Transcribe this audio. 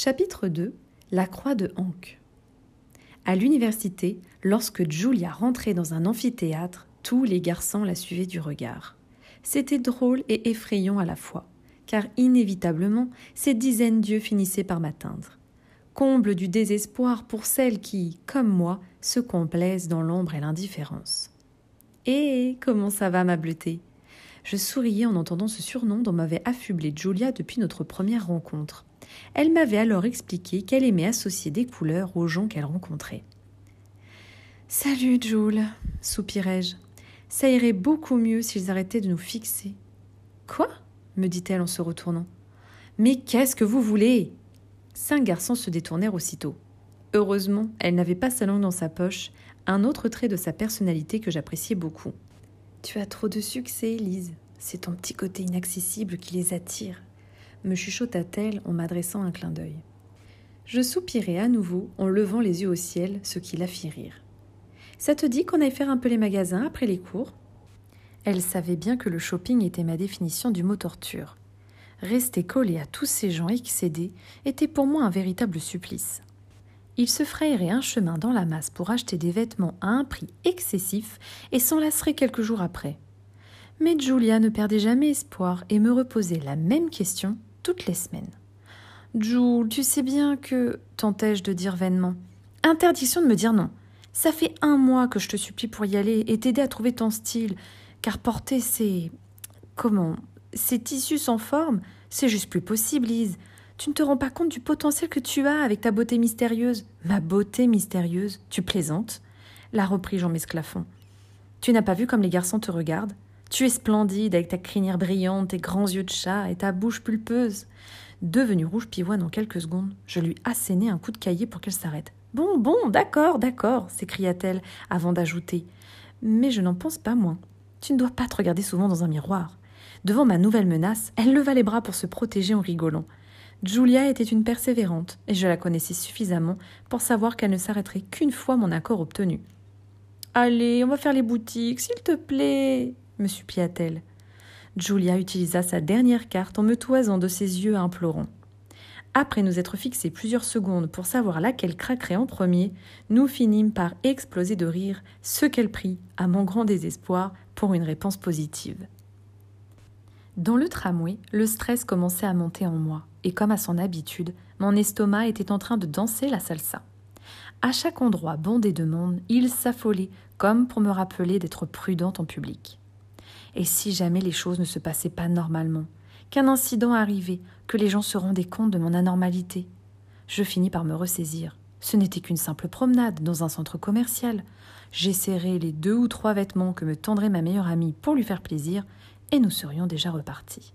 Chapitre 2 La croix de Hank À l'université, lorsque Julia rentrait dans un amphithéâtre, tous les garçons la suivaient du regard. C'était drôle et effrayant à la fois, car inévitablement, ces dizaines d'yeux finissaient par m'atteindre. Comble du désespoir pour celles qui, comme moi, se complaisent dans l'ombre et l'indifférence. Eh, comment ça va, ma bleutée? Je souriais en entendant ce surnom dont m'avait affublé Julia depuis notre première rencontre. Elle m'avait alors expliqué qu'elle aimait associer des couleurs aux gens qu'elle rencontrait. Salut, Jules, soupirai-je. Ça irait beaucoup mieux s'ils arrêtaient de nous fixer. Quoi? me dit-elle en se retournant. Mais qu'est-ce que vous voulez? Cinq garçons se détournèrent aussitôt. Heureusement, elle n'avait pas sa langue dans sa poche, un autre trait de sa personnalité que j'appréciais beaucoup. Tu as trop de succès, Lise. C'est ton petit côté inaccessible qui les attire, me chuchota-t-elle en m'adressant un clin d'œil. Je soupirai à nouveau en levant les yeux au ciel, ce qui la fit rire. Ça te dit qu'on aille faire un peu les magasins après les cours? Elle savait bien que le shopping était ma définition du mot torture. Rester collé à tous ces gens excédés était pour moi un véritable supplice. Il se frayerait un chemin dans la masse pour acheter des vêtements à un prix excessif et s'en lasserait quelques jours après. Mais Julia ne perdait jamais espoir et me reposait la même question toutes les semaines. Jules, tu sais bien que. tentai-je de dire vainement. Interdiction de me dire non. Ça fait un mois que je te supplie pour y aller et t'aider à trouver ton style, car porter ces. comment Ces tissus sans forme, c'est juste plus possible, Lise. Tu ne te rends pas compte du potentiel que tu as avec ta beauté mystérieuse. Ma beauté mystérieuse Tu plaisantes La reprit Jean Mesclafon. Tu n'as pas vu comme les garçons te regardent Tu es splendide avec ta crinière brillante, tes grands yeux de chat et ta bouche pulpeuse. Devenue rouge pivoine en quelques secondes, je lui assénai un coup de cahier pour qu'elle s'arrête. Bon, bon, d'accord, d'accord, s'écria-t-elle avant d'ajouter. Mais je n'en pense pas moins. Tu ne dois pas te regarder souvent dans un miroir. Devant ma nouvelle menace, elle leva les bras pour se protéger en rigolant. Julia était une persévérante, et je la connaissais suffisamment pour savoir qu'elle ne s'arrêterait qu'une fois mon accord obtenu. Allez, on va faire les boutiques, s'il te plaît, me supplia-t-elle. Julia utilisa sa dernière carte en me toisant de ses yeux implorants. Après nous être fixés plusieurs secondes pour savoir laquelle craquerait en premier, nous finîmes par exploser de rire, ce qu'elle prit, à mon grand désespoir, pour une réponse positive. Dans le tramway, le stress commençait à monter en moi, et comme à son habitude, mon estomac était en train de danser la salsa. À chaque endroit bondé de monde, il s'affolait, comme pour me rappeler d'être prudente en public. Et si jamais les choses ne se passaient pas normalement, qu'un incident arrivait, que les gens se rendaient compte de mon anormalité Je finis par me ressaisir. Ce n'était qu'une simple promenade dans un centre commercial. J'essaierai les deux ou trois vêtements que me tendrait ma meilleure amie pour lui faire plaisir, et nous serions déjà repartis.